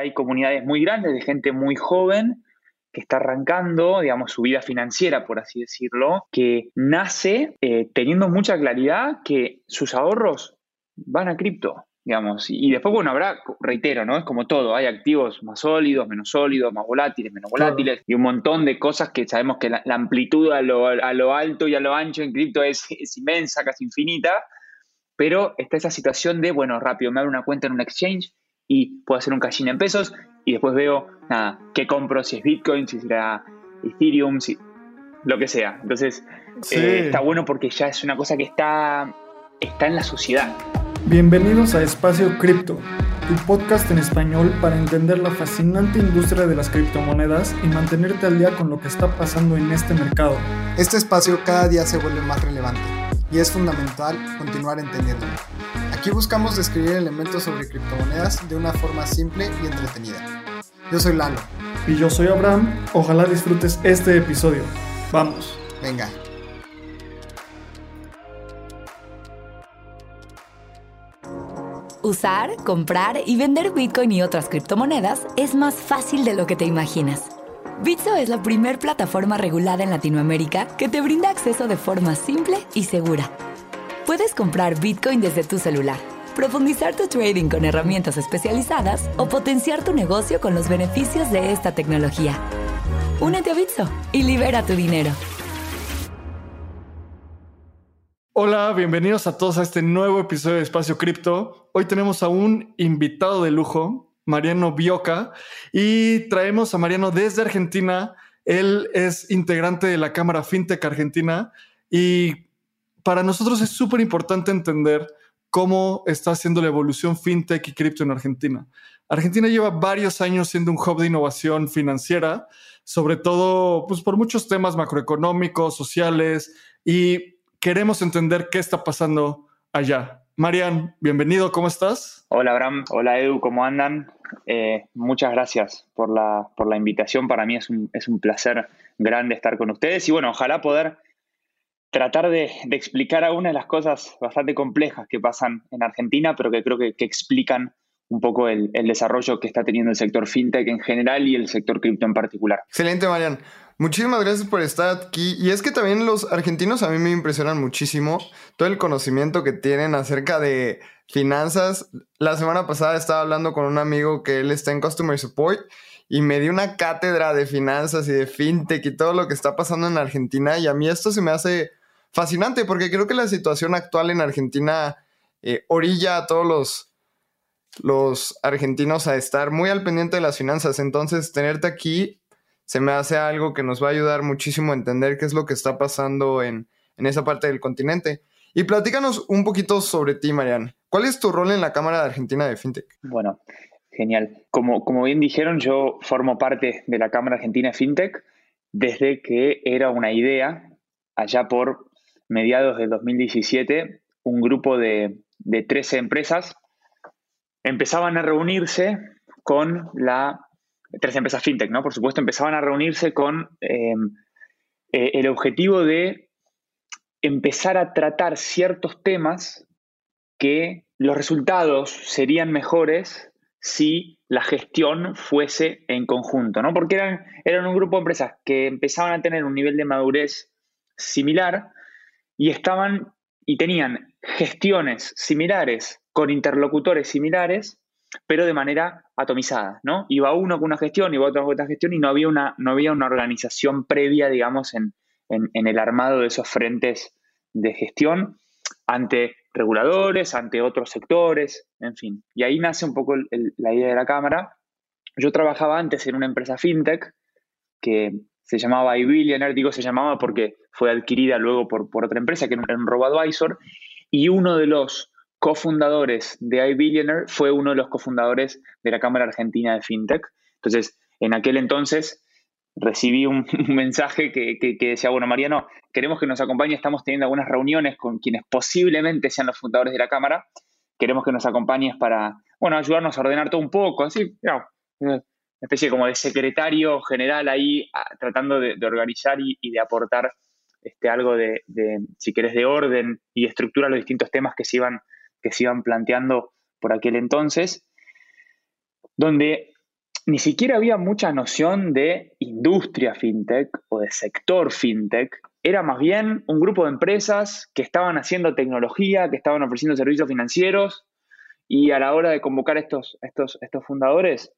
hay comunidades muy grandes de gente muy joven que está arrancando, digamos, su vida financiera, por así decirlo, que nace eh, teniendo mucha claridad que sus ahorros van a cripto, digamos. Y, después, bueno, habrá, reitero, ¿no? Es como todo, hay activos más sólidos, menos sólidos, más volátiles, menos volátiles, y un montón de cosas que sabemos que la, amplitud a lo, alto y a lo ancho en cripto es, es inmensa, casi infinita, pero está esa situación de, bueno, rápido, me abro una cuenta en un exchange y puedo hacer un cash en pesos y después veo, nada, qué compro, si es Bitcoin, si será Ethereum, si lo que sea. Entonces, eh, está bueno porque ya es una cosa que está, está en la sociedad. Bienvenidos a Espacio Cripto, tu podcast en español para entender la fascinante industria de las criptomonedas y mantenerte al día con lo que está pasando en este mercado. Este espacio cada día se vuelve más relevante y es fundamental continuar entendiéndolo. Aquí buscamos describir elementos sobre criptomonedas de una forma simple y entretenida. Yo soy Lalo. Y yo soy Abraham. Ojalá disfrutes este episodio. Vamos. Venga. Usar, comprar y vender Bitcoin y otras criptomonedas es más fácil de lo que te imaginas. Bitso es la primer plataforma regulada en Latinoamérica que te brinda acceso de forma simple y segura Puedes comprar Bitcoin desde tu celular, profundizar tu trading con herramientas especializadas o potenciar tu negocio con los beneficios de esta tecnología. Únete a Bitso y libera tu dinero. Hola, bienvenidos a todos a este nuevo episodio de Espacio Cripto. Hoy tenemos a un invitado de lujo, Mariano Bioca, y traemos a Mariano desde Argentina. Él es integrante de la Cámara FinTech Argentina y para nosotros es súper importante entender cómo está haciendo la evolución fintech y cripto en Argentina. Argentina lleva varios años siendo un hub de innovación financiera, sobre todo pues, por muchos temas macroeconómicos, sociales, y queremos entender qué está pasando allá. Marian, bienvenido, ¿cómo estás? Hola, Abraham. Hola, Edu, ¿cómo andan? Eh, muchas gracias por la, por la invitación. Para mí es un, es un placer grande estar con ustedes y bueno, ojalá poder tratar de, explicar algunas de las cosas bastante complejas que pasan en Argentina, pero que creo que, explican un poco el, desarrollo que está teniendo el sector fintech en general y el sector cripto en particular. Excelente, Marian. Muchísimas gracias por estar aquí. Y es que también los argentinos a mí me impresionan muchísimo todo el conocimiento que tienen acerca de finanzas. La semana pasada estaba hablando con un amigo que él está en Customer Support y me dio una cátedra de finanzas y de fintech y todo lo que está pasando en Argentina. Y a mí esto se me hace fascinante porque creo que la situación actual en Argentina eh, orilla a todos los, los argentinos a estar muy al pendiente de las finanzas. Entonces, tenerte aquí se me hace algo que nos va a ayudar muchísimo a entender qué es lo que está pasando en, en esa parte del continente. Y platícanos un poquito sobre ti, Marian. ¿Cuál es tu rol en la Cámara Argentina de FinTech? Bueno, genial. Como, como bien dijeron, yo formo parte de la Cámara Argentina de FinTech desde que era una idea allá por mediados de 2017, un grupo de, de 13 empresas empezaban a reunirse con la... 13 empresas fintech, ¿no? Por supuesto, empezaban a reunirse con em, eh, el objetivo de empezar a tratar ciertos temas que los resultados serían mejores si la gestión fuese en conjunto, ¿no? Porque eran, eran un grupo de empresas que empezaban a tener un nivel de madurez similar, y estaban y tenían gestiones similares con interlocutores similares, pero de manera atomizada, ¿no? Iba uno con una gestión, iba otro con otra gestión y no había una, no había una organización previa, digamos, en, el armado de esos frentes de gestión ante reguladores, ante otros sectores, en fin. Y ahí nace un poco la idea de la Cámara. Yo trabajaba antes en una empresa fintech que se llamaba iBillionaire, digo se llamaba porque fue adquirida luego por, otra empresa que era un RoboAdvisor, y uno de los cofundadores de iBillionaire fue uno de los cofundadores de la Cámara Argentina de FinTech. Entonces, en aquel entonces recibí un, mensaje que, decía, bueno, Mariano, queremos que nos acompañe, estamos teniendo algunas reuniones con quienes posiblemente sean los fundadores de la Cámara, queremos que nos acompañes para, bueno, ayudarnos a ordenar todo un poco, así, una especie como de secretario general ahí tratando de, organizar y, de aportar este, algo de, si querés, de orden y estructura a los distintos temas que se iban, que se iban planteando por aquel entonces, donde ni siquiera había mucha noción de industria fintech o de sector fintech. Era más bien un grupo de empresas que estaban haciendo tecnología, que estaban ofreciendo servicios financieros y a la hora de convocar estos, estos, estos fundadores,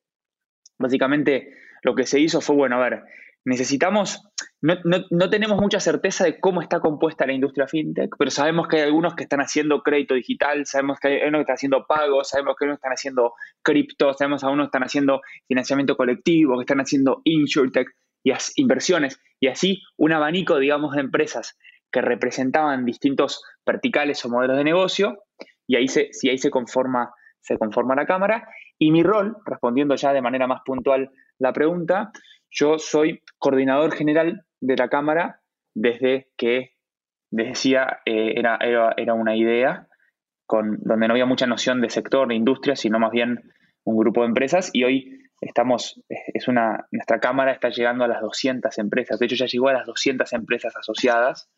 básicamente lo que se hizo fue, bueno, a ver, necesitamos, no, tenemos mucha certeza de cómo está compuesta la industria fintech, pero sabemos que hay algunos que están haciendo crédito digital, sabemos que hay unos que están haciendo pagos, sabemos que unos están haciendo cripto, sabemos que algunos están haciendo financiamiento colectivo, que están haciendo insurtech y inversiones, y así un abanico, digamos, de empresas que representaban distintos verticales o modelos de negocio, y ahí se, si ahí se conforma, se conforma la cámara. Y mi rol, respondiendo ya de manera más puntual la pregunta, yo soy coordinador general de la Cámara desde que, decía, eh, era, era, una idea con, donde no había mucha noción de sector, de industria, sino más bien un grupo de empresas y hoy estamos, es una, nuestra Cámara está llegando a las 200 empresas, de hecho ya llegó a las 200 empresas asociadas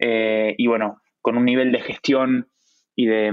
eh, y bueno, con un nivel de gestión y de,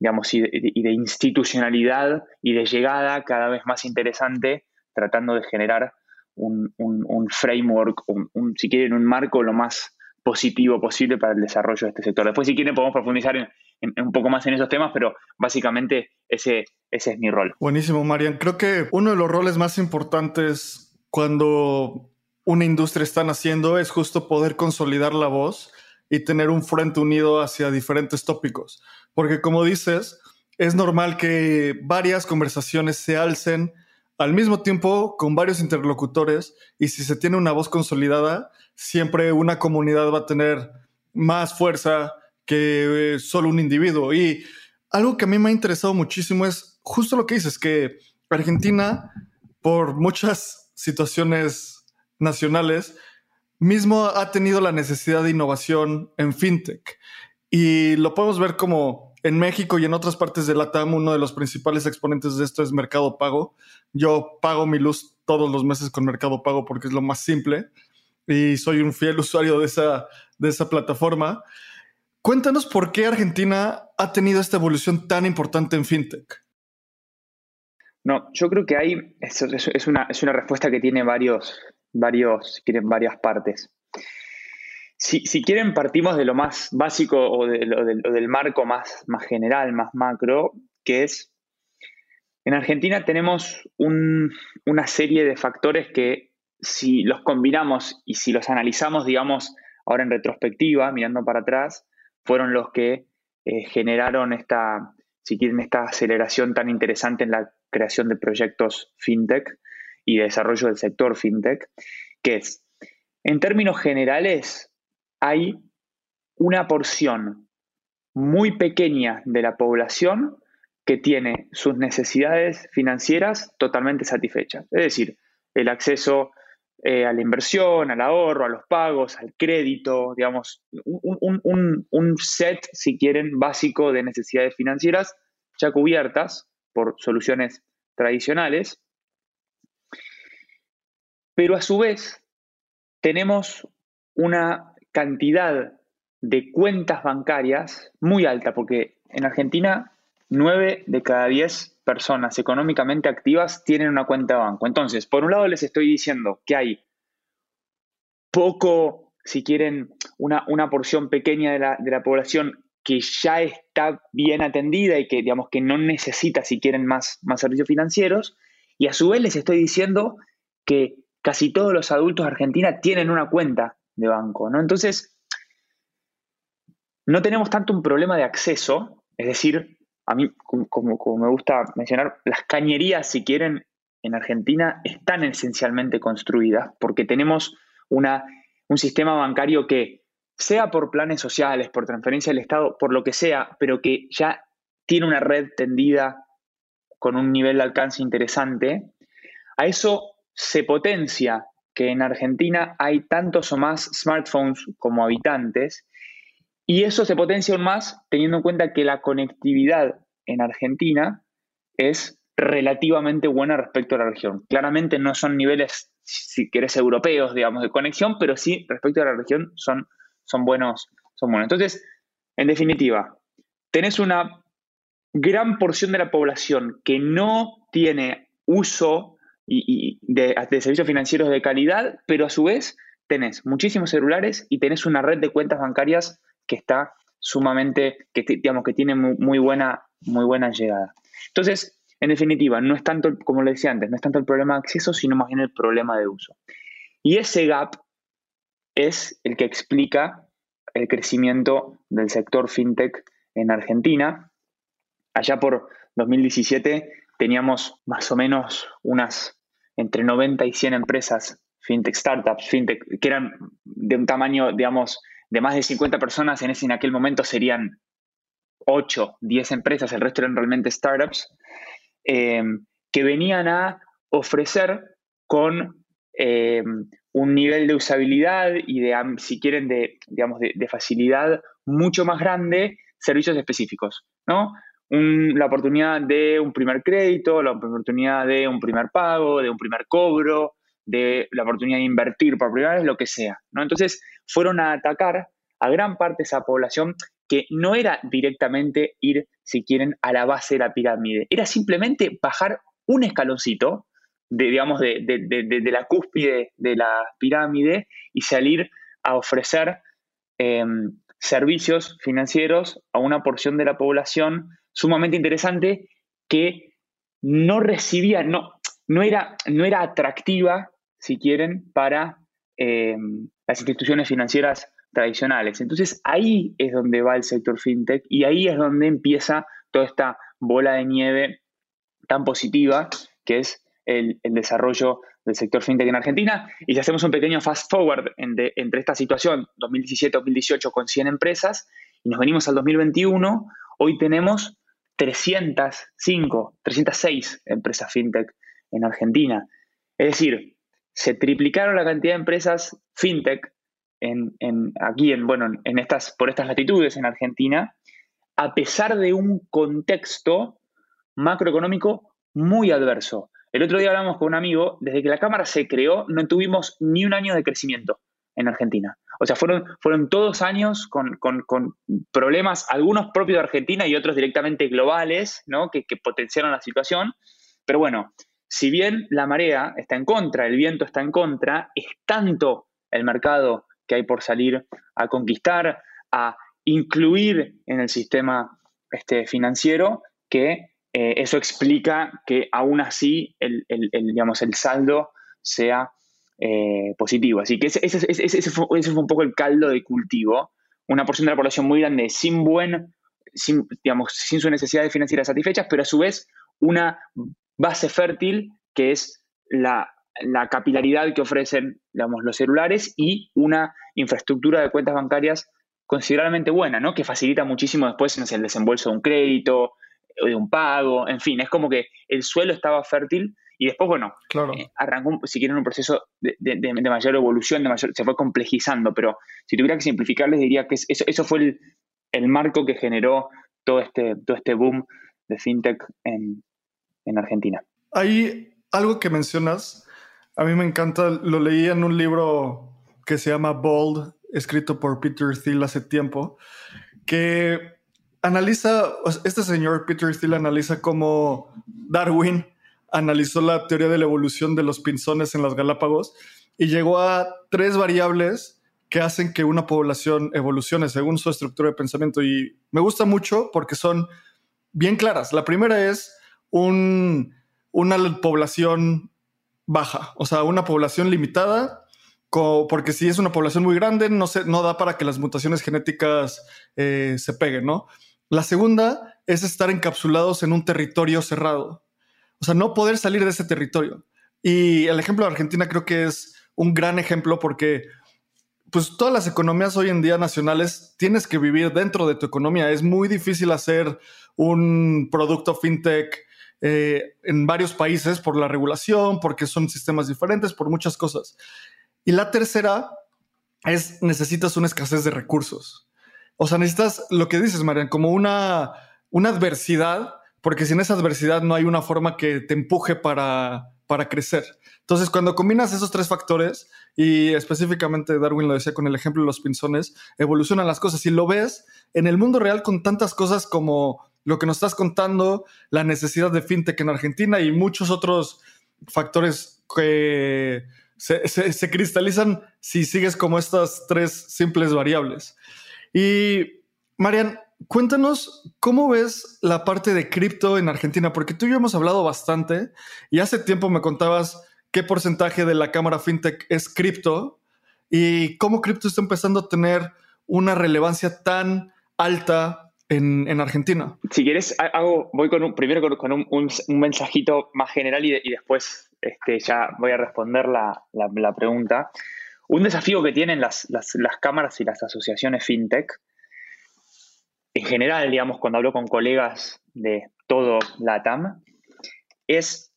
digamos, y de, institucionalidad y de llegada cada vez más interesante, tratando de generar un, framework, un, si quieren, un marco lo más positivo posible para el desarrollo de este sector. Después, si quieren, podemos profundizar un poco más en esos temas, pero básicamente ese, ese es mi rol. Buenísimo, Marian. Creo que uno de los roles más importantes cuando una industria está naciendo es justo poder consolidar la voz y tener un frente unido hacia diferentes tópicos. Porque como dices, es normal que varias conversaciones se alcen al mismo tiempo con varios interlocutores y si se tiene una voz consolidada, siempre una comunidad va a tener más fuerza que eh, solo un individuo. Y algo que a mí me ha interesado muchísimo es justo lo que dices, que Argentina, por muchas situaciones nacionales, mismo ha tenido la necesidad de innovación en fintech. Y lo podemos ver como en México y en otras partes de la TAM, uno de los principales exponentes de esto es Mercado Pago. Yo pago mi luz todos los meses con Mercado Pago porque es lo más simple y soy un fiel usuario de esa, de esa plataforma. Cuéntanos por qué Argentina ha tenido esta evolución tan importante en fintech. No, yo creo que hay, es, una, es una respuesta que tiene varios, varios, quieren varias partes. Si, quieren, partimos de lo más básico o, de, del marco más, más general, más macro, que es, en Argentina tenemos una serie de factores que si los combinamos y si los analizamos, digamos, ahora en retrospectiva, mirando para atrás, fueron los que eh, generaron esta, si quieren, esta aceleración tan interesante en la creación de proyectos fintech y desarrollo del sector fintech, que es, en términos generales, hay una porción muy pequeña de la población que tiene sus necesidades financieras totalmente satisfechas. Es decir, el acceso eh, a la inversión, al ahorro, a los pagos, al crédito, digamos, un, set, si quieren, básico de necesidades financieras ya cubiertas por soluciones tradicionales. Pero a su vez, tenemos una cantidad de cuentas bancarias muy alta, porque en Argentina 9 de cada 10 personas económicamente activas tienen una cuenta de banco. Entonces, por un lado les estoy diciendo que hay poco, si quieren, una, una porción pequeña de la, de la, población que ya está bien atendida y que, digamos, que no necesita, si quieren, más, más servicios financieros. Y a su vez les estoy diciendo que casi todos los adultos de Argentina tienen una cuenta de banco, ¿no? Entonces, no tenemos tanto un problema de acceso, es decir, a mí, como, me gusta mencionar, las cañerías, si quieren, en Argentina están esencialmente construidas porque tenemos una, un sistema bancario que, sea por planes sociales, por transferencia del Estado, por lo que sea, pero que ya tiene una red tendida con un nivel de alcance interesante, a eso se potencia que en Argentina hay tantos o más smartphones como habitantes y eso se potencia aún más teniendo en cuenta que la conectividad en Argentina es relativamente buena respecto a la región. Claramente no son niveles, si querés, europeos, digamos, de conexión, pero sí respecto a la región son, son, buenos, son buenos. Entonces, en definitiva, tenés una gran porción de la población que no tiene uso y, de, servicios financieros de calidad, pero a su vez tenés muchísimos celulares y tenés una red de cuentas bancarias que está sumamente, que digamos que tiene muy, buena, muy buena llegada. Entonces, en definitiva, no es tanto, como le decía antes, no es tanto el problema de acceso, sino más bien el problema de uso. Y ese gap es el que explica el crecimiento del sector fintech en Argentina. Allá por 2017 teníamos más o menos unas entre 90 y 100 empresas fintech startups, fintech, que eran de un tamaño, digamos, de más de 50 personas, en, ese, en aquel momento serían 8, 10 empresas, el resto eran realmente startups, eh, que venían a ofrecer con eh, un nivel de usabilidad y de, si quieren, de, digamos, de, facilidad mucho más grande servicios específicos, ¿no? La oportunidad de un primer crédito, la oportunidad de un primer pago, de un primer cobro, de la oportunidad de invertir por primera vez, lo que sea, ¿no? Entonces fueron a atacar a gran parte de esa población que no era directamente ir, si quieren, a la base de la pirámide, era simplemente bajar un escaloncito de, digamos, de, la cúspide de la pirámide y salir a ofrecer em, servicios financieros a una porción de la población sumamente interesante que no recibía, no, no, era, no era atractiva, si quieren, para em, las instituciones financieras tradicionales. Entonces ahí es donde va el sector fintech y ahí es donde empieza toda esta bola de nieve tan positiva que es el, desarrollo del sector fintech en Argentina. Y si hacemos un pequeño fast forward entre esta situación 2017-2018 con 100 empresas y nos venimos al 2021, hoy tenemos 305, 306 empresas fintech en Argentina. Es decir, se triplicaron la cantidad de empresas fintech en, aquí en, bueno, en estas, por estas latitudes en Argentina, a pesar de un contexto macroeconómico muy adverso. El otro día hablamos con un amigo, desde que la Cámara se creó, no tuvimos ni un año de crecimiento en Argentina. O sea, fueron, fueron todos años con, problemas, algunos propios de Argentina y otros directamente globales, ¿no? que, potenciaron la situación. Pero bueno, si bien la marea está en contra, el viento está en contra, es tanto el mercado que hay por salir a conquistar, a incluir en el sistema este, financiero, que eh, eso explica que aún así el, digamos, el saldo sea eh, positivo. Así que ese, ese, fue, un poco el caldo de cultivo. Una porción de la población muy grande sin buen, sin, digamos, sin su necesidad financiera satisfechas, pero a su vez una base fértil que es la, capilaridad que ofrecen digamos, los celulares y una infraestructura de cuentas bancarias considerablemente buena, ¿no? que facilita muchísimo después el desembolso de un crédito, de un pago, en fin, es como que el suelo estaba fértil y después, bueno, eh, arrancó, si quieren, un proceso de, mayor evolución, de mayor, se fue complejizando, pero si tuviera que simplificarles, diría que eso, eso fue el, marco que generó todo este, todo este boom de fintech en, en Argentina. Hay algo que mencionas, a mí me encanta, lo leí en un libro que se llama Bold, escrito por Peter Thiel hace tiempo, que analiza, este señor Peter Thiel analiza cómo Darwin analizó la teoría de la evolución de los pinzones en las Galápagos y llegó a tres variables que hacen que una población evolucione según su estructura de pensamiento. Y me gusta mucho porque son bien claras. La primera es un, una población baja, o sea, una población limitada porque si es una población muy grande, no, se, no da para que las mutaciones genéticas eh, se peguen, ¿no? La segunda es estar encapsulados en un territorio cerrado. O sea, no poder salir de ese territorio. Y el ejemplo de Argentina creo que es un gran ejemplo porque pues todas las economías hoy en día nacionales tienes que vivir dentro de tu economía. Es muy difícil hacer un producto fintech eh, en varios países por la regulación, porque son sistemas diferentes, por muchas cosas. Y la tercera es necesitas una escasez de recursos. O sea, necesitas lo que dices, Marian, como una, una adversidad, porque sin esa adversidad no hay una forma que te empuje para, para crecer. Entonces, cuando combinas esos tres factores, y específicamente Darwin lo decía con el ejemplo de los pinzones, evolucionan las cosas. Y lo ves en el mundo real con tantas cosas como lo que nos estás contando, la necesidad de fintech en Argentina y muchos otros factores que se, cristalizan si sigues como estas tres simples variables. Y, Marian, cuéntanos cómo ves la parte de cripto en Argentina, porque tú y yo hemos hablado bastante y hace tiempo me contabas qué porcentaje de la cámara fintech es cripto y cómo cripto está empezando a tener una relevancia tan alta en, Argentina. Si quieres, hago, voy con un, primero con, un, mensajito más general y, después este, ya voy a responder la, pregunta. Un desafío que tienen las, cámaras y las asociaciones fintech, en general, digamos, cuando hablo con colegas de todo la TAM, es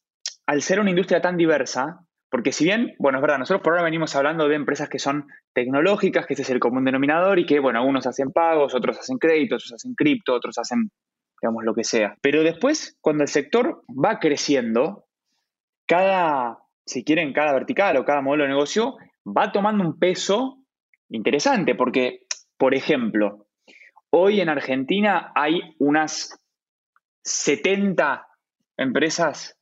al ser una industria tan diversa, porque si bien, bueno, es verdad, nosotros por ahora venimos hablando de empresas que son tecnológicas, que ese es el común denominador y que, bueno, algunos hacen pagos, otros hacen créditos, otros hacen cripto, otros hacen, digamos, lo que sea. Pero después, cuando el sector va creciendo, cada, si quieren, cada vertical o cada modelo de negocio va tomando un peso interesante, porque, por ejemplo, hoy en Argentina hay unas 70 empresas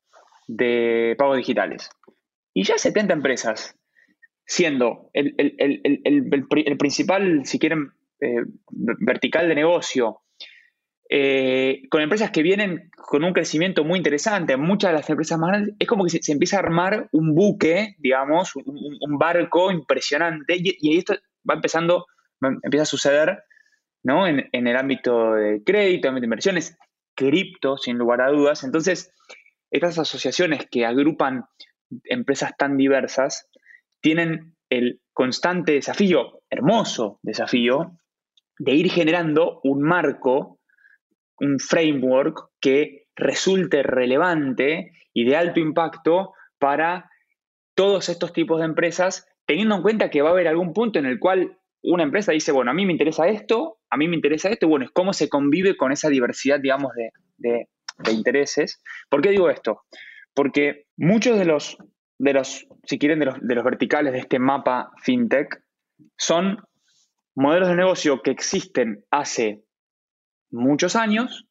de pagos digitales. Y ya 70 empresas, siendo el, principal, si quieren, eh, vertical de negocio, eh, con empresas que vienen con un crecimiento muy interesante, muchas de las empresas más grandes, es como que se, empieza a armar un buque, digamos, un, barco impresionante, y, esto va empezando, empieza a suceder ¿no? en, el ámbito de crédito, ámbito de inversiones, cripto, sin lugar a dudas. Entonces, estas asociaciones que agrupan empresas tan diversas tienen el constante desafío, hermoso desafío, de ir generando un marco, un framework que resulte relevante y de alto impacto para todos estos tipos de empresas, teniendo en cuenta que va a haber algún punto en el cual una empresa dice, bueno, a mí me interesa esto, a mí me interesa esto, bueno, es cómo se convive con esa diversidad, digamos, de, de intereses. ¿Por qué digo esto? Porque muchos de los, de los si quieren, de los, de los verticales de este mapa fintech son modelos de negocio que existen hace muchos años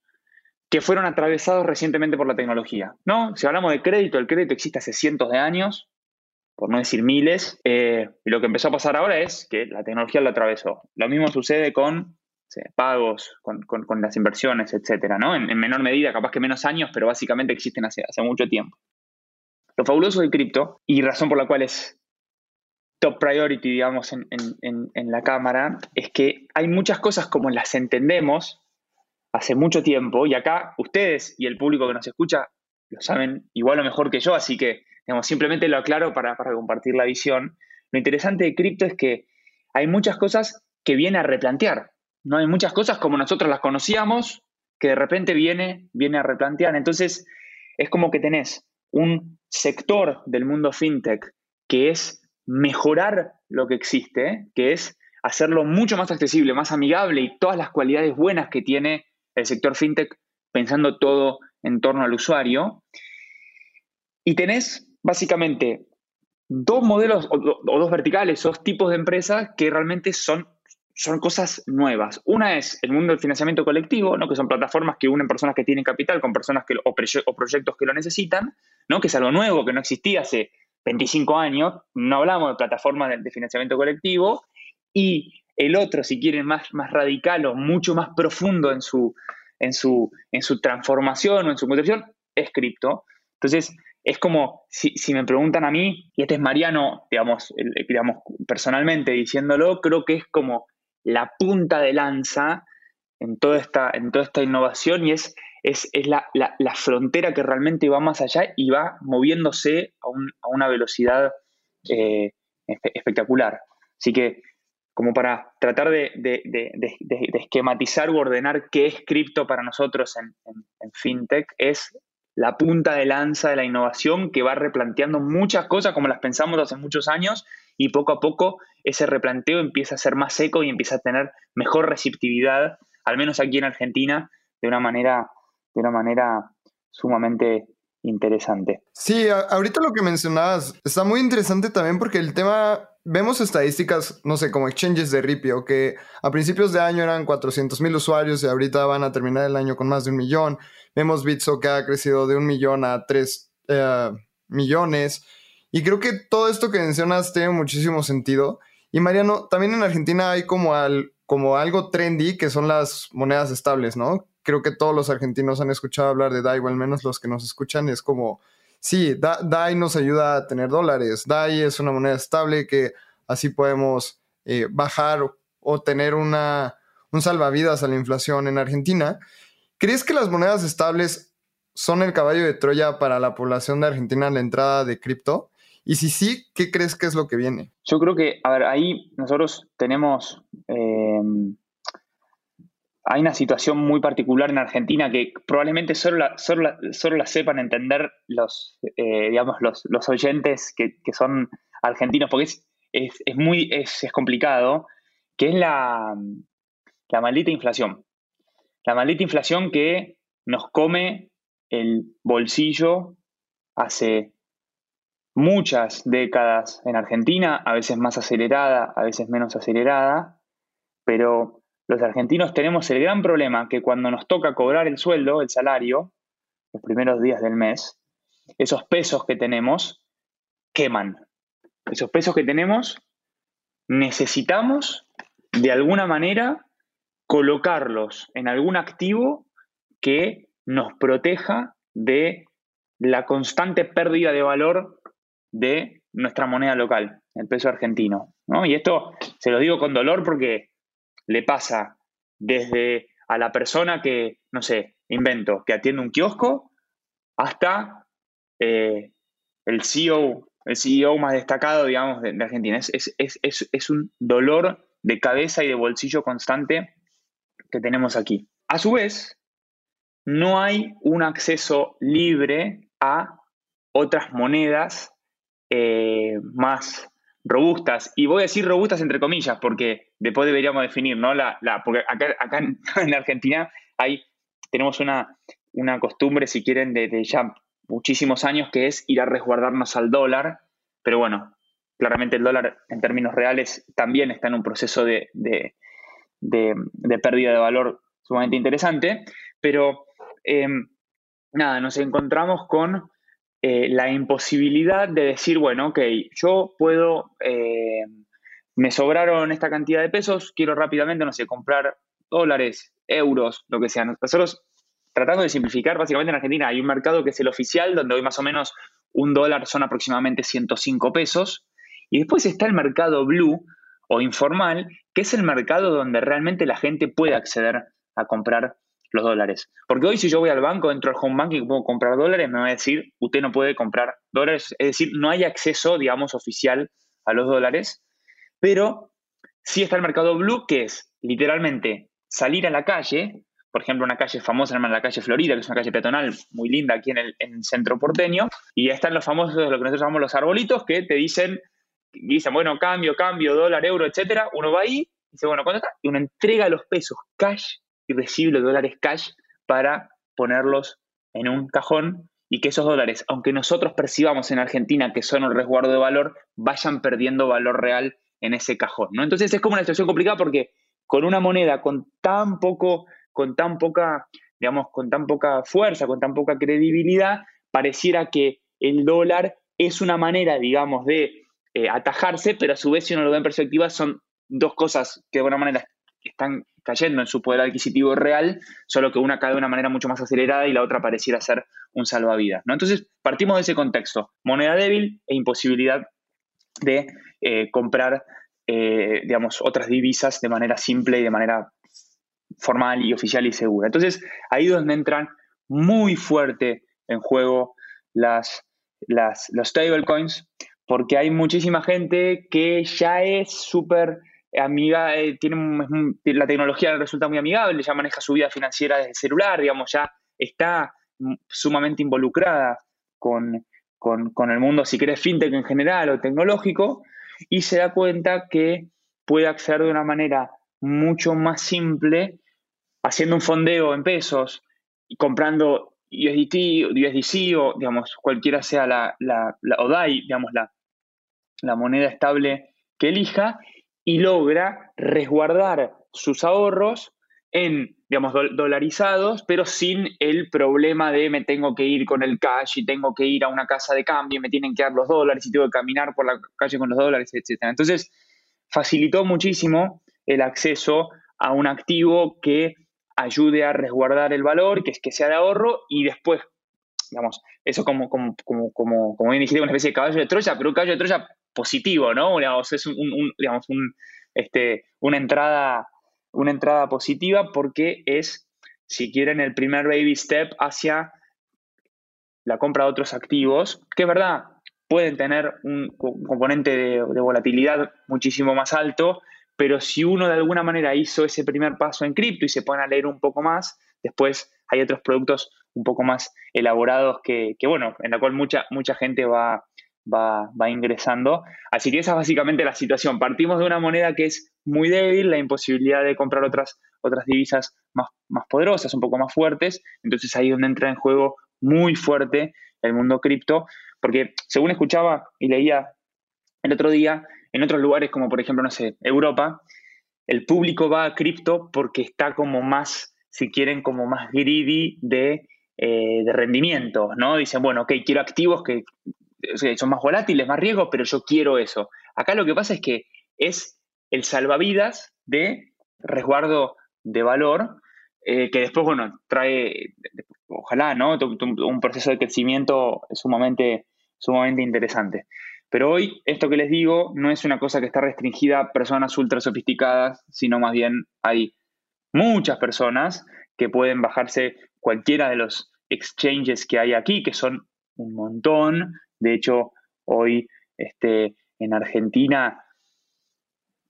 que fueron atravesados recientemente por la tecnología. ¿no? Si hablamos de crédito, el crédito existe hace cientos de años, por no decir miles, eh, y lo que empezó a pasar ahora es que la tecnología lo atravesó. Lo mismo sucede con pagos, con, las inversiones, etcétera, ¿no? En, menor medida, capaz que menos años, pero básicamente existen hace, hace mucho tiempo. Lo fabuloso de cripto, y razón por la cual es top priority, digamos, en, en, la cámara, es que hay muchas cosas como las entendemos hace mucho tiempo, y acá ustedes y el público que nos escucha lo saben igual o mejor que yo, así que, simplemente lo aclaro para, para compartir la visión. Lo interesante de cripto es que hay muchas cosas que viene a replantear, no hay muchas cosas como nosotros las conocíamos que de repente viene, viene a replantear. Entonces, es como que tenés un sector del mundo fintech que es mejorar lo que existe, que es hacerlo mucho más accesible, más amigable y todas las cualidades buenas que tiene el sector fintech pensando todo en torno al usuario. Y tenés básicamente dos modelos o, dos verticales, dos tipos de empresas que realmente son son cosas nuevas. Una es el mundo del financiamiento colectivo, ¿no? que son plataformas que unen personas que tienen capital con personas que, o, proyectos que lo necesitan, ¿no? que es algo nuevo, que no existía hace 25 años. No hablamos de plataformas de, financiamiento colectivo. Y el otro, si quieren, más, más radical o mucho más profundo en su, en, su, en su transformación o en su construcción, es cripto. Entonces, es como, si, si, me preguntan a mí, y este es Mariano, digamos, digamos, personalmente diciéndolo, creo que es como la punta de lanza en toda esta, en toda esta innovación y es, es, la, frontera que realmente va más allá y va moviéndose a, una velocidad eh, espectacular. Así que, como para tratar de, esquematizar o ordenar qué es cripto para nosotros en FinTech, es la punta de lanza de la innovación que va replanteando muchas cosas como las pensamos hace muchos años y poco a poco ese replanteo empieza a ser más seco y empieza a tener mejor receptividad, al menos aquí en Argentina, de una manera, de una manera sumamente interesante. Sí, ahorita lo que mencionabas está muy interesante también porque el tema, vemos estadísticas, no sé, como exchanges de Ripio, que a principios de año eran 400 mil usuarios y ahorita van a terminar el año con más de un millón. Vemos Bitso que ha crecido de un millón a tres, eh, millones. Y creo que todo esto que mencionas tiene muchísimo sentido. Y Mariano, también en Argentina hay como, al, como algo trendy que son las monedas estables, ¿no? Creo que todos los argentinos han escuchado hablar de DAI, o al menos los que nos escuchan, es como, sí, DAI nos ayuda a tener dólares. DAI es una moneda estable que así podemos eh, bajar o tener una, un salvavidas a la inflación en Argentina. ¿Crees que las monedas estables son el caballo de Troya para la población de Argentina en la entrada de cripto? Y si sí, ¿qué crees que es lo que viene? Yo creo que, a ver, ahí nosotros tenemos, eh, hay una situación muy particular en Argentina que probablemente solo la, solo solo la sepan entender los, eh, digamos, los, los oyentes que, que, son argentinos, porque es, es, es muy, es, es, complicado, que es la, la maldita inflación. La maldita inflación que nos come el bolsillo hace muchas décadas en Argentina, a veces más acelerada, a veces menos acelerada, pero los argentinos tenemos el gran problema que cuando nos toca cobrar el sueldo, el salario, los primeros días del mes, esos pesos que tenemos queman. Esos pesos que tenemos necesitamos de alguna manera colocarlos en algún activo que nos proteja de la constante pérdida de valor de nuestra moneda local, el peso argentino. Y esto se lo digo con dolor porque le pasa desde a la persona que, no sé, invento, que atiende un kiosco, hasta eh, el CEO, el CEO más destacado, digamos, de, Argentina. Es, es, es, es, un dolor de cabeza y de bolsillo constante que tenemos aquí. A su vez, no hay un acceso libre a otras monedas eh, más robustas. Y voy a decir robustas entre comillas, porque después deberíamos definir, ¿no? La, la porque acá, acá, en Argentina hay, tenemos una, una costumbre, si quieren, de, de, ya muchísimos años, que es ir a resguardarnos al dólar. Pero bueno, claramente el dólar en términos reales también está en un proceso de, de de, pérdida de valor sumamente interesante, pero eh, nada, nos encontramos con eh, la imposibilidad de decir, bueno, ok, yo puedo, eh, me sobraron esta cantidad de pesos, quiero rápidamente, no sé, comprar dólares, euros, lo que sea. Nosotros, tratando de simplificar, básicamente en Argentina hay un mercado que es el oficial, donde hoy más o menos un dólar son aproximadamente 105 pesos, y después está el mercado blue, o informal, que es el mercado donde realmente la gente puede acceder a comprar los dólares. Porque hoy si yo voy al banco, entro al home banking y puedo comprar dólares, me va a decir, usted no puede comprar dólares. Es decir, no hay acceso, digamos, oficial a los dólares, pero sí está el mercado blue, que es literalmente salir a la calle, por ejemplo, una calle famosa, la calle Florida, que es una calle peatonal muy linda aquí en el, en el centro porteño, y están los famosos, lo que nosotros llamamos los arbolitos, que te dicen dicen, bueno, cambio, cambio, dólar, euro, etcétera, uno va ahí dice, bueno, ¿cuánto está? Y uno entrega los pesos cash y recibe los dólares cash para ponerlos en un cajón y que esos dólares, aunque nosotros percibamos en Argentina que son un resguardo de valor, vayan perdiendo valor real en ese cajón, ¿no? Entonces es como una situación complicada porque con una moneda con tan poco, con tan poca, digamos, con tan poca fuerza, con tan poca credibilidad, pareciera que el dólar es una manera, digamos, de eh, atajarse, pero a su vez, si uno lo ve en perspectiva, son dos cosas que de alguna manera están cayendo en su poder adquisitivo real, solo que una cae de una manera mucho más acelerada y la otra pareciera ser un salvavidas. ¿no? Entonces, partimos de ese contexto. Moneda débil e imposibilidad de eh, comprar, eh, digamos, otras divisas de manera simple y de manera formal y oficial y segura. Entonces, ahí es donde entran muy fuerte en juego las, las, los stablecoins, porque hay muchísima gente que ya es súper amiga, eh, tiene la tecnología resulta muy amigable, ya maneja su vida financiera desde el celular, digamos, ya está sumamente involucrada con, con, el mundo, si querés, fintech en general o tecnológico, y se da cuenta que puede acceder de una manera mucho más simple, haciendo un fondeo en pesos y comprando USDT, USDC o, digamos, cualquiera sea la, la, la ODAI, digamos, la, la moneda estable que elija y logra resguardar sus ahorros en, digamos, dolarizados, pero sin el problema de me tengo que ir con el cash y tengo que ir a una casa de cambio y me tienen que dar los dólares y tengo que caminar por la calle con los dólares, etc. Entonces, facilitó muchísimo el acceso a un activo que ayude a resguardar el valor, que, que sea de ahorro y después, digamos, eso como, como, como, como, como bien dijiste, una especie de caballo de Troya, pero un caballo de Troya positivo, ¿no? Digamos, es un, digamos, un, este, una, entrada, una entrada positiva porque es, si quieren, el primer baby step hacia la compra de otros activos, que es verdad, pueden tener un componente de, volatilidad muchísimo más alto, pero si uno de alguna manera hizo ese primer paso en cripto y se pone a leer un poco más, después hay otros productos un poco más elaborados que, bueno, en la cual mucha, mucha gente va, va, va, ingresando. Así que esa es básicamente la situación. Partimos de una moneda que es muy débil, la imposibilidad de comprar otras, otras divisas más, más poderosas, un poco más fuertes. Entonces ahí es donde entra en juego muy fuerte el mundo cripto, porque según escuchaba y leía el otro día, en otros lugares como por ejemplo, no sé, Europa, el público va a cripto porque está como más, si quieren, como más greedy de, eh, de rendimiento, ¿no? Dicen, bueno, ok, quiero activos que son más volátiles, más riesgos, pero yo quiero eso. Acá lo que pasa es que es el salvavidas de resguardo de valor, eh, que después, bueno, trae, ojalá, ¿no? Un proceso de crecimiento sumamente, sumamente interesante. Pero hoy, esto que les digo, no es una cosa que está restringida a personas ultra sofisticadas, sino más bien hay muchas personas que pueden bajarse cualquiera de los exchanges que hay aquí, que son un montón, de hecho, hoy este, en Argentina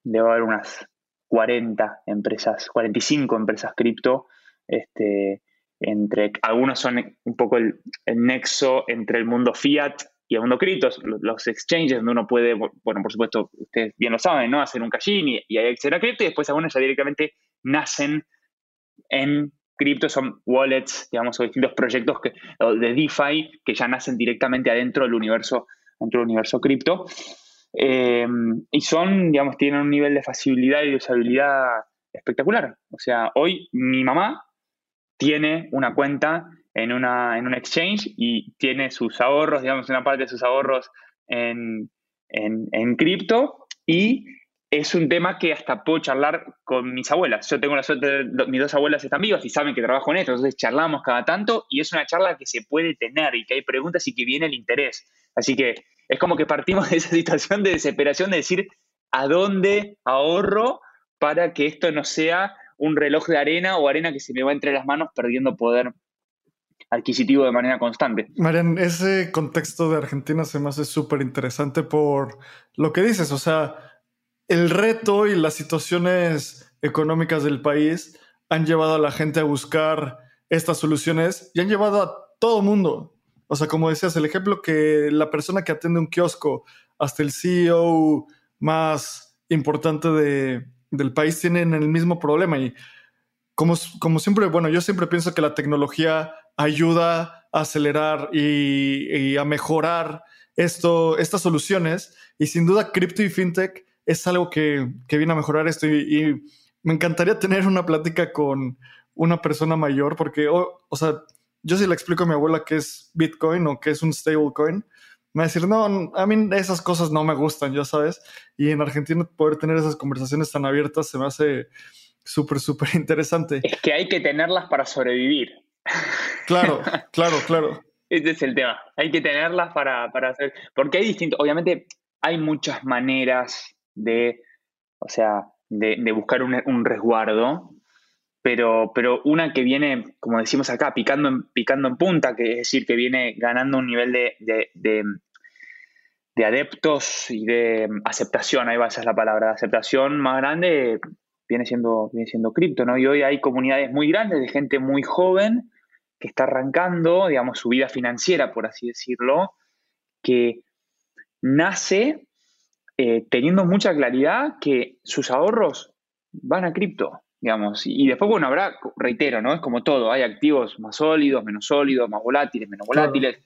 debe haber unas 40 empresas, 45 empresas cripto. Este, entre, algunos son un poco el, nexo entre el mundo fiat y el mundo cripto, los exchanges donde uno puede, bueno, por supuesto, ustedes bien lo saben, ¿no? Hacer un cashín y, y acceder a cripto y después algunos ya directamente nacen en cripto son wallets, digamos, o distintos proyectos de DeFi que ya nacen directamente adentro del universo, dentro del universo cripto. Eh, y son, digamos, tienen un nivel de facilidad y de usabilidad espectacular. O sea, hoy mi mamá tiene una cuenta en, una, en un exchange y tiene sus ahorros, digamos, una parte de sus ahorros en, en cripto y es un tema que hasta puedo charlar con mis abuelas. Yo tengo la suerte de mis dos abuelas están vivas y saben que trabajo en esto, entonces charlamos cada tanto y es una charla que se puede tener y que hay preguntas y que viene el interés. Así que es como que partimos de esa situación de desesperación de decir a dónde ahorro para que esto no sea un reloj de arena o arena que se me va entre las manos perdiendo poder adquisitivo de manera constante. Marian, ese contexto de Argentina se me hace súper interesante por lo que dices, o sea, el reto y las situaciones económicas del país han llevado a la gente a buscar estas soluciones y han llevado a todo mundo. O sea, como decías, el ejemplo que la persona que atiende un kiosco hasta el CEO más importante del país tienen el mismo problema. Y como, como siempre, bueno, yo siempre pienso que la tecnología ayuda a acelerar y, a mejorar esto, estas soluciones. Y sin duda, cripto y fintech es algo que, viene a mejorar esto y, me encantaría tener una plática con una persona mayor porque, o sea, yo si le explico a mi abuela qué es Bitcoin o qué es un stablecoin, me va a decir, no, a mí esas cosas no me gustan, ya sabes. Y en Argentina poder tener esas conversaciones tan abiertas se me hace súper, súper interesante. Es que hay que tenerlas para sobrevivir. Claro, claro, claro. Ese es el tema. Hay que tenerlas para, para hacer. Porque hay distintos. Obviamente, hay muchas maneras de, o sea, de, buscar un, resguardo, pero, pero una que viene, como decimos acá, picando en, picando en punta, que es decir, que viene ganando un nivel de, de, adeptos y de aceptación, ahí va, esa es la palabra, de aceptación más grande, viene siendo, viene siendo cripto, ¿no? Y hoy hay comunidades muy grandes de gente muy joven que está arrancando, digamos, su vida financiera, por así decirlo, que nace eh, teniendo mucha claridad que sus ahorros van a cripto, digamos. Y, después, bueno, habrá, reitero, ¿no? Es como todo, hay activos más sólidos, menos sólidos, más volátiles, menos volátiles,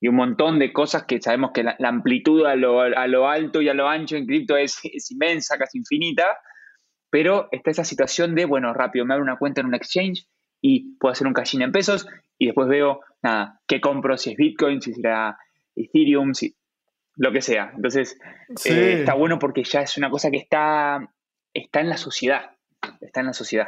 y un montón de cosas que sabemos que la, amplitud a lo, alto y a lo ancho en cripto es, inmensa, casi infinita, pero está esa situación de, bueno, rápido, me abro una cuenta en un exchange y puedo hacer un cash en pesos y después veo, nada, qué compro, si es Bitcoin, si será Ethereum, si lo que sea. Entonces, eh, está bueno porque ya es una cosa que está, está en la sociedad, está en la sociedad.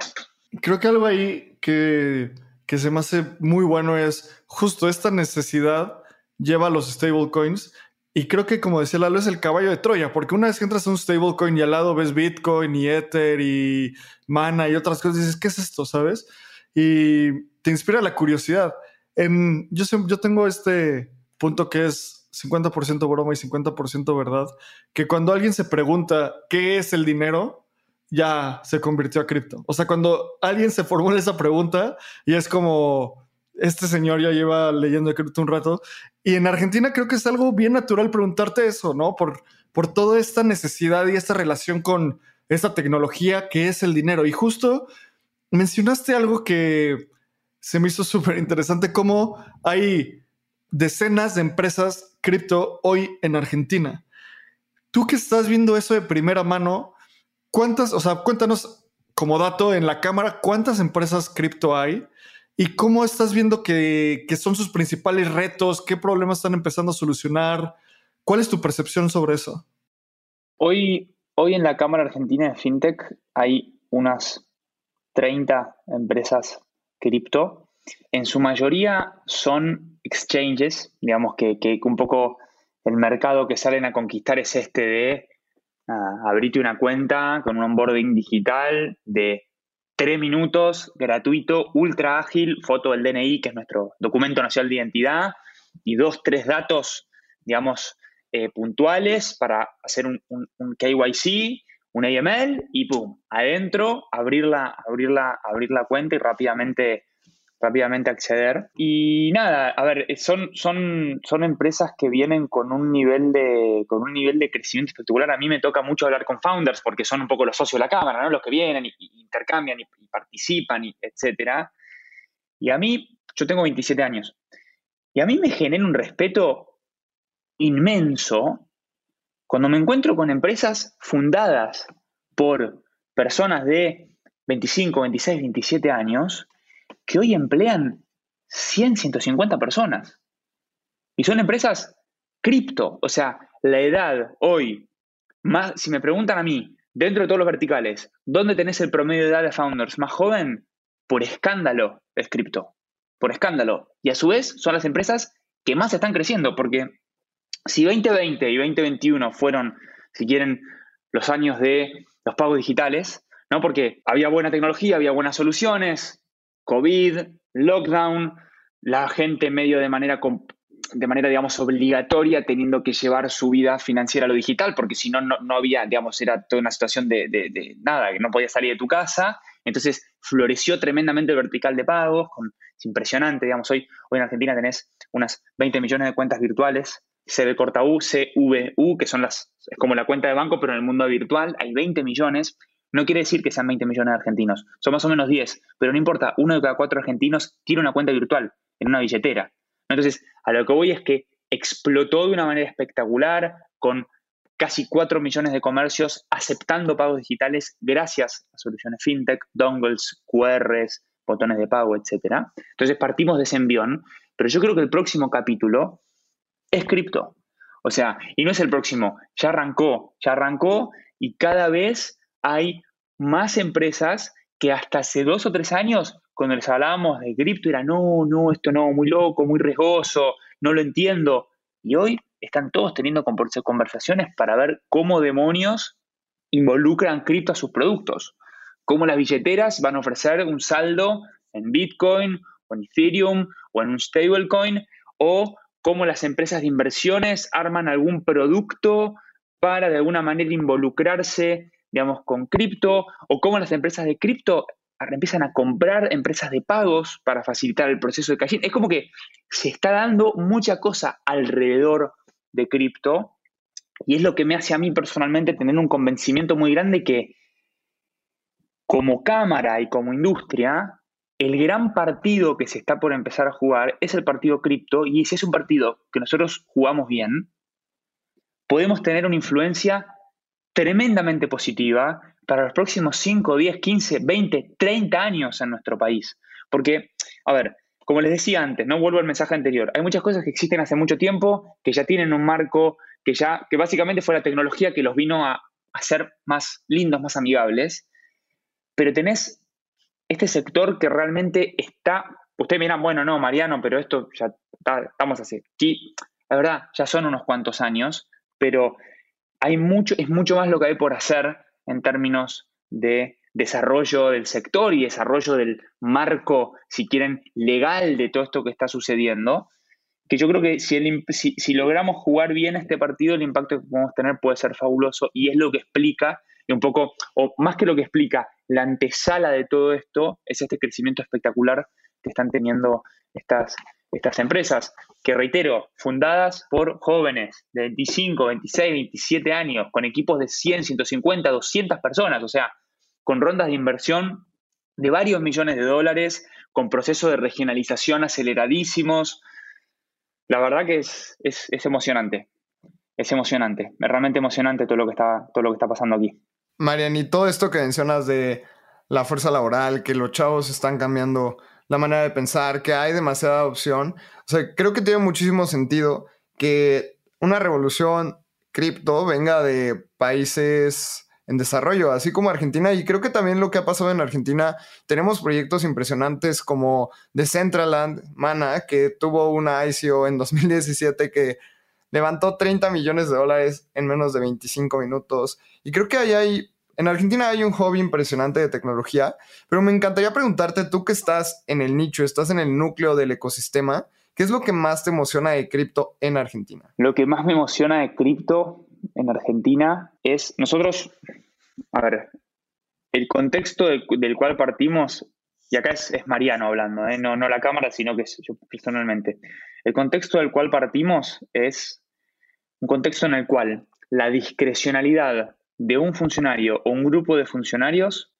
Creo que algo ahí que, que se me hace muy bueno es justo esta necesidad lleva a los stablecoins y creo que, como decía Lalo, es el caballo de Troya, porque una vez que entras a un stablecoin y al lado ves Bitcoin y Ether y Mana y otras cosas, dices, ¿qué es esto? ¿Sabes? Y te inspira la curiosidad. En, yo, yo tengo este punto que es 50% broma y 50% verdad, que cuando alguien se pregunta qué es el dinero, ya se convirtió a cripto. O sea, cuando alguien se formula esa pregunta y es como, este señor ya lleva leyendo cripto un rato. Y en Argentina creo que es algo bien natural preguntarte eso, ¿no? Por, por toda esta necesidad y esta relación con esta tecnología que es el dinero. Y justo mencionaste algo que se me hizo súper interesante, como hay decenas de empresas cripto hoy en Argentina. Tú que estás viendo eso de primera mano, ¿cuántas, o sea, cuéntanos como dato en la cámara, cuántas empresas cripto hay? ¿Y cómo estás viendo que, son sus principales retos? ¿Qué problemas están empezando a solucionar? ¿Cuál es tu percepción sobre eso? Hoy, hoy en la Cámara Argentina de FinTech hay unas 30 empresas cripto. En su mayoría son exchanges, digamos que, un poco el mercado que salen a conquistar es este de ah, abrirte una cuenta con un onboarding digital de tres minutos, gratuito, ultra ágil, foto del DNI, que es nuestro documento nacional de identidad, y dos, tres datos, digamos, eh, puntuales para hacer un, KYC, un AML, y pum, adentro, abrirla, abrirla, abrir la cuenta y rápidamente rápidamente acceder. Y nada, a ver, son, son, son empresas que vienen con un, nivel de, con un nivel de crecimiento espectacular. A mí me toca mucho hablar con founders porque son un poco los socios de la cámara, ¿no? Los que vienen y, intercambian y, participan, y etcétera. Y a mí, yo tengo 27 años, y a mí me genera un respeto inmenso cuando me encuentro con empresas fundadas por personas de 25, 26, 27 años que hoy emplean 100, 150 personas. Y son empresas cripto. O sea, la edad hoy, más, si me preguntan a mí, dentro de todos los verticales, ¿dónde tenés el promedio de edad de founders más joven? Por escándalo es cripto. Por escándalo. Y a su vez son las empresas que más están creciendo, porque si 2020 y 2021 fueron, si quieren, los años de los pagos digitales, ¿no? Porque había buena tecnología, había buenas soluciones, COVID, lockdown, la gente medio de manera, de manera, digamos, obligatoria teniendo que llevar su vida financiera a lo digital, porque si no, no había, digamos, era toda una situación de, nada, que no podías salir de tu casa. Entonces floreció tremendamente el vertical de pagos, es impresionante, digamos, hoy, hoy en Argentina tenés unas 20 millones de cuentas virtuales, CB corta U, CVU, que son las, es como la cuenta de banco, pero en el mundo virtual hay 20 millones. No quiere decir que sean 20 millones de argentinos, son más o menos 10, pero no importa, uno de cada cuatro argentinos tiene una cuenta virtual en una billetera. Entonces, a lo que voy es que explotó de una manera espectacular con casi 4 millones de comercios aceptando pagos digitales gracias a soluciones fintech, dongles, QRs, botones de pago, etc. Entonces partimos de ese envión, pero yo creo que el próximo capítulo es cripto. O sea, y no es el próximo, ya arrancó, ya arrancó y cada vez hay más empresas que hasta hace dos o tres años, cuando les hablábamos de cripto, era no, no, esto no, muy loco, muy riesgoso, no lo entiendo. Y hoy están todos teniendo conversaciones para ver cómo demonios involucran cripto a sus productos. Cómo las billeteras van a ofrecer un saldo en Bitcoin o en Ethereum o en un stablecoin o cómo las empresas de inversiones arman algún producto para de alguna manera involucrarse digamos, con cripto, o cómo las empresas de cripto empiezan a comprar empresas de pagos para facilitar el proceso de cashing. Es como que se está dando mucha cosa alrededor de cripto y es lo que me hace a mí personalmente tener un convencimiento muy grande que como cámara y como industria, el gran partido que se está por empezar a jugar es el partido cripto y si es un partido que nosotros jugamos bien, podemos tener una influencia tremendamente positiva para los próximos 5, 10, 15, 20, 30 años en nuestro país. Porque, a ver, como les decía antes, no vuelvo al mensaje anterior, hay muchas cosas que existen hace mucho tiempo, que ya tienen un marco, que ya, que básicamente fue la tecnología que los vino a hacer más lindos, más amigables, pero tenés este sector que realmente está, ustedes miran, bueno, no, Mariano, pero esto ya estamos así. Aquí, la verdad, ya son unos cuantos años, pero hay mucho, es mucho más lo que hay por hacer en términos de desarrollo del sector y desarrollo del marco, si quieren, legal de todo esto que está sucediendo, que yo creo que si, logramos jugar bien este partido, el impacto que podemos tener puede ser fabuloso y es lo que explica, y un poco, o más que lo que explica, la antesala de todo esto es este crecimiento espectacular que están teniendo estas, estas empresas, que reitero, fundadas por jóvenes de 25, 26, 27 años, con equipos de 100, 150, 200 personas, o sea, con rondas de inversión de varios millones de dólares, con procesos de regionalización aceleradísimos. La verdad que es, es, emocionante. Es emocionante. Es realmente emocionante todo lo que está, todo lo que está pasando aquí. Marian, y todo esto que mencionas de la fuerza laboral, que los chavos están cambiando la manera de pensar, que hay demasiada opción. O sea, creo que tiene muchísimo sentido que una revolución cripto venga de países en desarrollo, así como Argentina. Y creo que también lo que ha pasado en Argentina, tenemos proyectos impresionantes como Decentraland, Mana, que tuvo una ICO en 2017 que levantó 30 millones de dólares en menos de 25 minutos. Y creo que ahí hay, en Argentina hay un hobby impresionante de tecnología, pero me encantaría preguntarte, tú que estás en el nicho, estás en el núcleo del ecosistema, ¿qué es lo que más te emociona de cripto en Argentina? Lo que más me emociona de cripto en Argentina es, nosotros, a ver, el contexto del, cual partimos, y acá es, Mariano hablando, ¿eh? no, no la cámara, sino que yo personalmente, el contexto del cual partimos es un contexto en el cual la discrecionalidad de un funcionario o un grupo de funcionarios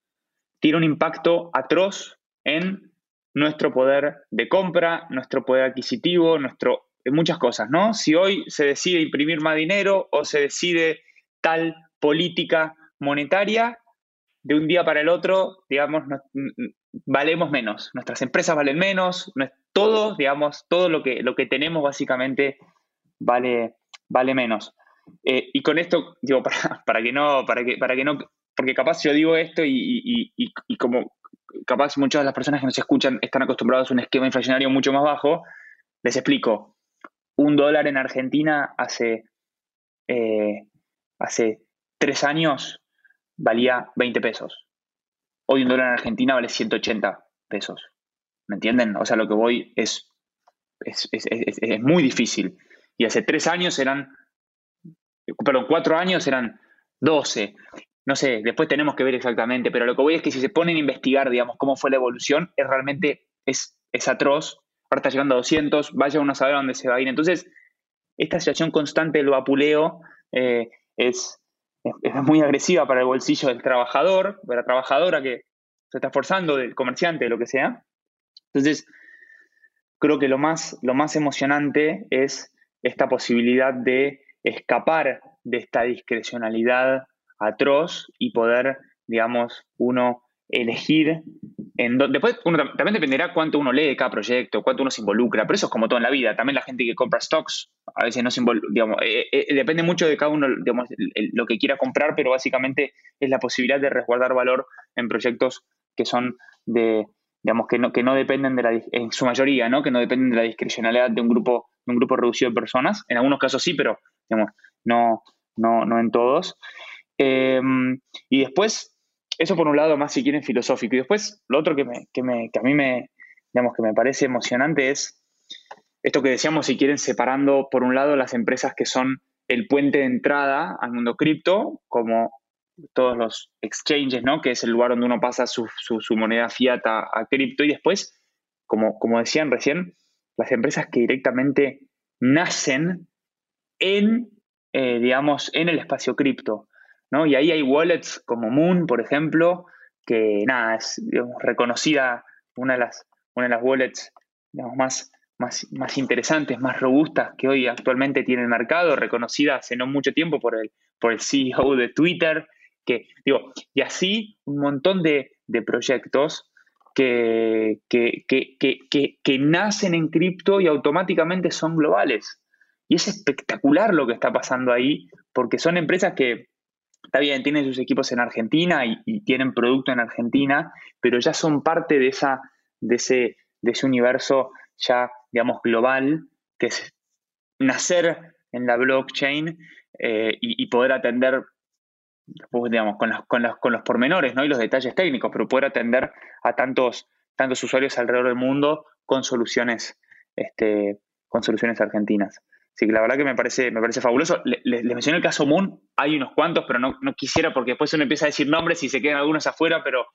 tiene un impacto atroz en nuestro poder de compra, nuestro poder adquisitivo, nuestro muchas cosas, ¿no? Si hoy se decide imprimir más dinero o se decide tal política monetaria, de un día para el otro, digamos, valemos menos, nuestras empresas valen menos, todo, digamos, todo lo que, lo que tenemos básicamente vale, vale menos. Eh, y con esto, digo, para, que no, para que, para que no, porque capaz yo digo esto y, y como capaz muchas de las personas que nos escuchan están acostumbrados a un esquema inflacionario mucho más bajo, les explico un dólar en Argentina hace, eh, hace tres años valía 20 pesos. Hoy un dólar en Argentina vale 180 pesos. ¿Me entienden? O sea, lo que voy es, es, muy difícil. Y hace tres años eran, perdón, cuatro años eran 12. No sé, después tenemos que ver exactamente, pero lo que voy es que si se ponen a investigar, digamos, cómo fue la evolución, es realmente es, es atroz ahora está llegando a 200, vaya uno a saber a dónde se va a ir. Entonces, esta situación constante del vapuleo eh, es, muy agresiva para el bolsillo del trabajador, de la trabajadora que se está esforzando, del comerciante, de lo que sea. Entonces, creo que lo más, lo más emocionante es esta posibilidad de escapar de esta discrecionalidad atroz y poder, digamos, uno elegir en después también dependerá cuánto uno lee de cada proyecto, cuánto uno se involucra, pero eso es como todo en la vida. También la gente que compra stocks a veces no se involucra, digamos, eh, eh, depende mucho de cada uno digamos, lo que quiera comprar, pero básicamente es la posibilidad de resguardar valor en proyectos que son de, digamos, que no, que no dependen de la, en su mayoría, ¿no? Que no dependen de la discrecionalidad de un grupo, de un grupo reducido de personas. En algunos casos sí, pero digamos, no, no, no en todos. Em, y después eso por un lado más si quieren filosófico. Y después lo otro que, me, que, me, que a mí me, digamos, que me parece emocionante es esto que decíamos, si quieren, separando por un lado las empresas que son el puente de entrada al mundo cripto, como todos los exchanges, ¿no? que es el lugar donde uno pasa su, su, moneda fiat a, cripto, y después, como, como decían recién, las empresas que directamente nacen en, eh, digamos, en el espacio cripto. Y ahí hay wallets como Moon, por ejemplo, que nada, es reconocida una de las, una de las wallets más, más, más interesantes, más robustas que hoy actualmente tiene el mercado, reconocida hace no mucho tiempo por el, por el CEO de Twitter, que, digo, y así un montón de, proyectos que, que, que, nacen en cripto y automáticamente son globales. Y es espectacular lo que está pasando ahí, porque son empresas que, está bien, tienen sus equipos en Argentina y, tienen producto en Argentina, pero ya son parte de, esa, de, ese, de ese universo ya, digamos, global, que es nacer en la blockchain eh, y, poder atender, digamos, con los, con, los, con los pormenores ¿no? y los detalles técnicos, pero poder atender a tantos, tantos usuarios alrededor del mundo con soluciones, este, con soluciones argentinas. Que la verdad que me parece, me parece fabuloso. Les mencioné el caso Moon, hay unos cuantos, pero no, quisiera porque después uno empieza a decir nombres y se quedan algunos afuera, pero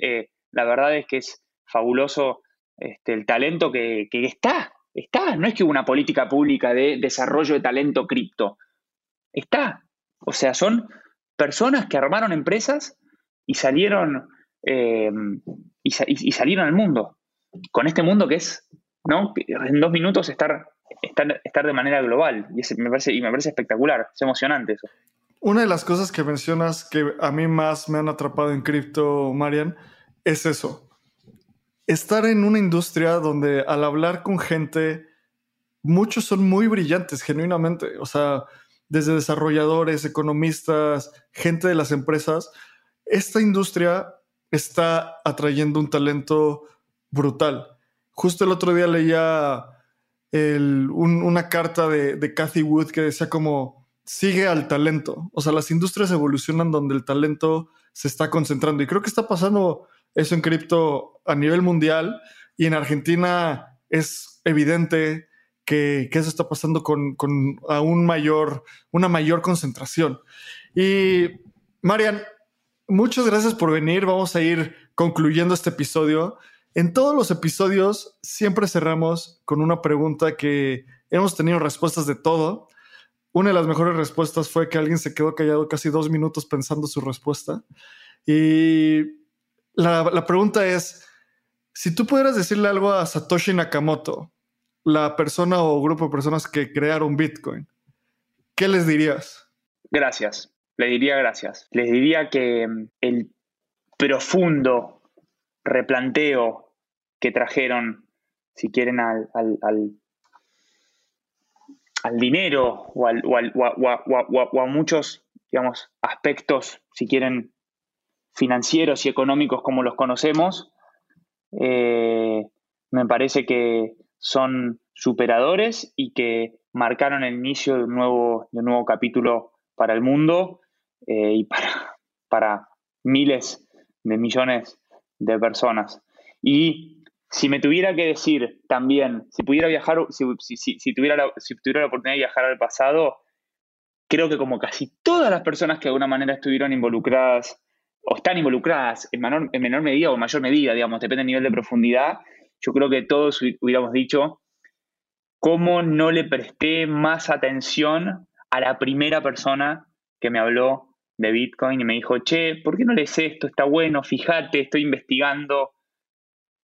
eh, la verdad es que es fabuloso este, el talento que, que, está, está. No es que hubo una política pública de desarrollo de talento cripto. Está. O sea, son personas que armaron empresas y salieron, eh, y, salieron al mundo. Con este mundo que es, ¿no? En dos minutos estar, estar, de manera global. Y, me parece, y me parece espectacular. Es emocionante eso. Una de las cosas que mencionas que a mí más me han atrapado en cripto, Marian, es eso. Estar en una industria donde al hablar con gente, muchos son muy brillantes, genuinamente. O sea, desde desarrolladores, economistas, gente de las empresas, esta industria está atrayendo un talento brutal. Justo el otro día leía una carta de, de Cathy Wood que decía como, sigue al talento. O sea, las industrias evolucionan donde el talento se está concentrando. Y creo que está pasando eso en cripto a nivel mundial y en Argentina es evidente que, eso está pasando con, aún mayor, una mayor concentración. Y Marian, muchas gracias por venir. Vamos a ir concluyendo este episodio. En todos los episodios siempre cerramos con una pregunta que hemos tenido respuestas de todo. Una de las mejores respuestas fue que alguien se quedó callado casi dos minutos pensando su respuesta. Y la, pregunta es, si tú pudieras decirle algo a Satoshi Nakamoto, la persona o grupo de personas que crearon Bitcoin, ¿qué les dirías? Gracias, le diría gracias. Les diría que mm, el profundo replanteo que trajeron, si quieren, al, al, dinero o, o, a muchos, digamos, aspectos, si quieren, financieros y económicos como los conocemos, eh, me parece que son superadores y que marcaron el inicio de un nuevo, de nuevo capítulo para el mundo eh, y para, para miles de millones de personas. Y si me tuviera que decir también, si pudiera viajar, si, si, tuviera la, oportunidad de viajar al pasado, creo que como casi todas las personas que de alguna manera estuvieron involucradas o están involucradas en menor, en menor medida o mayor medida, digamos, depende del nivel de profundidad, yo creo que todos hubiéramos dicho cómo no le presté más atención a la primera persona que me habló de Bitcoin y me dijo, che, ¿por qué no lees esto? Está bueno, fíjate, estoy investigando.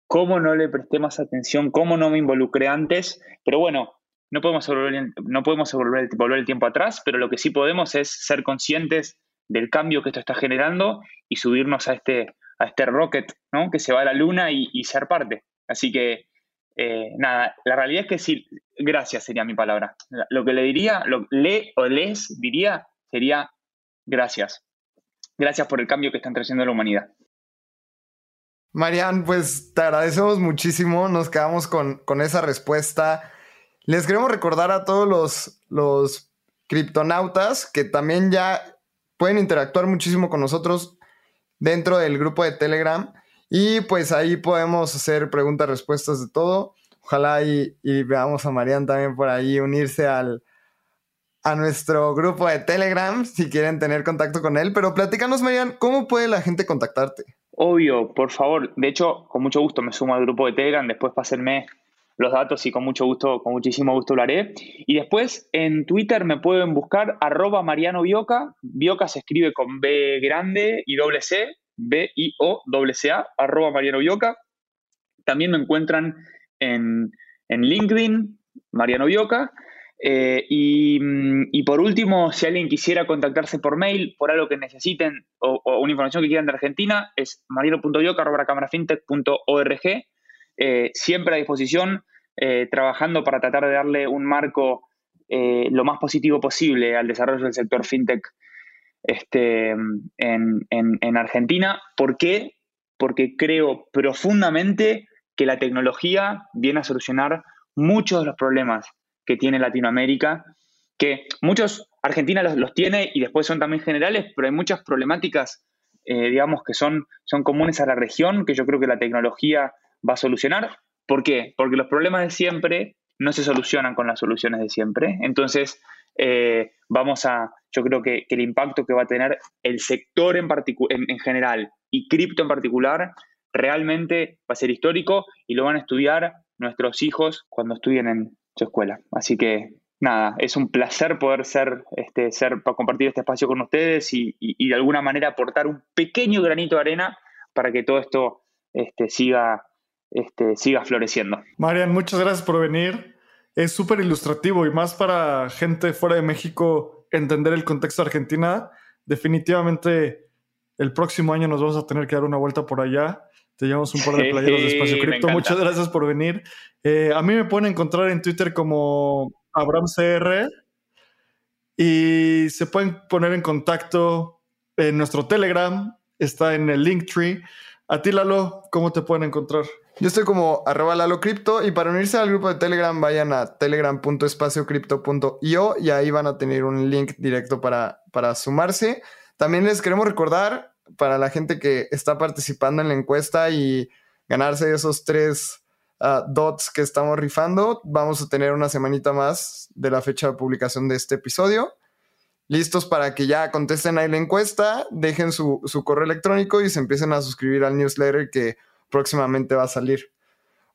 ¿Cómo no le presté más atención? ¿Cómo no me involucré antes? Pero bueno, no podemos, volver, no podemos volver, el tiempo atrás, pero lo que sí podemos es ser conscientes del cambio que esto está generando y subirnos a este, a este rocket ¿no? que se va a la luna y ser parte. Así que, eh, nada, la realidad es que sí, gracias sería mi palabra. Lo que le diría, lo le o les diría sería gracias. Gracias por el cambio que están trayendo a la humanidad. Marian, pues te agradecemos muchísimo. Nos quedamos con, con esa respuesta. Les queremos recordar a todos los, los criptonautas que también ya pueden interactuar muchísimo con nosotros dentro del grupo de Telegram. Y pues ahí podemos hacer preguntas, respuestas de todo. Ojalá y, veamos a Marian también por ahí unirse al, a nuestro grupo de Telegram si quieren tener contacto con él. Pero platícanos, Marian, ¿cómo puede la gente contactarte? Obvio, por favor. De hecho, con mucho gusto me sumo al grupo de Telegram. Después pásenme los datos y con mucho gusto, con muchísimo gusto lo haré. Y después en Twitter me pueden buscar arroba Mariano Bioca. Bioca se escribe con B grande y doble C. B-I-O-C-A, arroba Mariano Bioca. También me encuentran en, LinkedIn, Mariano Bioca. Mm, y, por último, si alguien quisiera contactarse por mail por algo que necesiten o, una información que quieran de Argentina, es mariano.bioca.camerafintech.org. siempre a disposición, trabajando para tratar de darle un marco lo más positivo posible al desarrollo del sector fintech este, en, Argentina. ¿Por qué? Porque creo profundamente que la tecnología viene a solucionar muchos de los problemas que tiene Latinoamérica, que muchos Argentina los, tiene y después son también generales, pero hay muchas problemáticas, eh, digamos, que son, son comunes a la región, que yo creo que la tecnología va a solucionar. ¿Por qué? Porque los problemas de siempre no se solucionan con las soluciones de siempre. Entonces, eh, vamos a, yo creo que, el impacto que va a tener el sector en, en, general y cripto en particular realmente va a ser histórico y lo van a estudiar nuestros hijos cuando estudien en escuela. Así que nada, es un placer poder ser, este, ser compartir este espacio con ustedes y, de alguna manera aportar un pequeño granito de arena para que todo esto este, siga, este, siga floreciendo. Marian, muchas gracias por venir es súper ilustrativo y más para gente fuera de México entender el contexto de Argentina. Definitivamente el próximo año nos vamos a tener que dar una vuelta por allá. Te llevamos un par de playeros de Espacio Cripto. Muchas gracias por venir. Eh, a mí me pueden encontrar en Twitter como AbramCR y se pueden poner en contacto en nuestro Telegram. Está en el Linktree. A ti, Lalo, ¿cómo te pueden encontrar? Yo estoy como arroba Lalo Crypto y para unirse al grupo de Telegram vayan a telegram.espaciocrypto.io y ahí van a tener un link directo para, para sumarse. También les queremos recordar para la gente que está participando en la encuesta y ganarse esos tres ah, dots que estamos rifando, vamos a tener una semanita más de la fecha de publicación de este episodio. Listos para que ya contesten ahí la encuesta, dejen su, su correo electrónico y se empiecen a suscribir al newsletter que próximamente va a salir.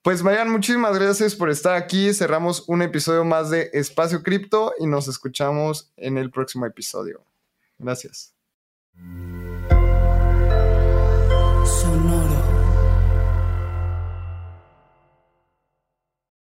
Pues Marian, muchísimas gracias por estar aquí. Cerramos un episodio más de Espacio Cripto y nos escuchamos en el próximo episodio. Gracias.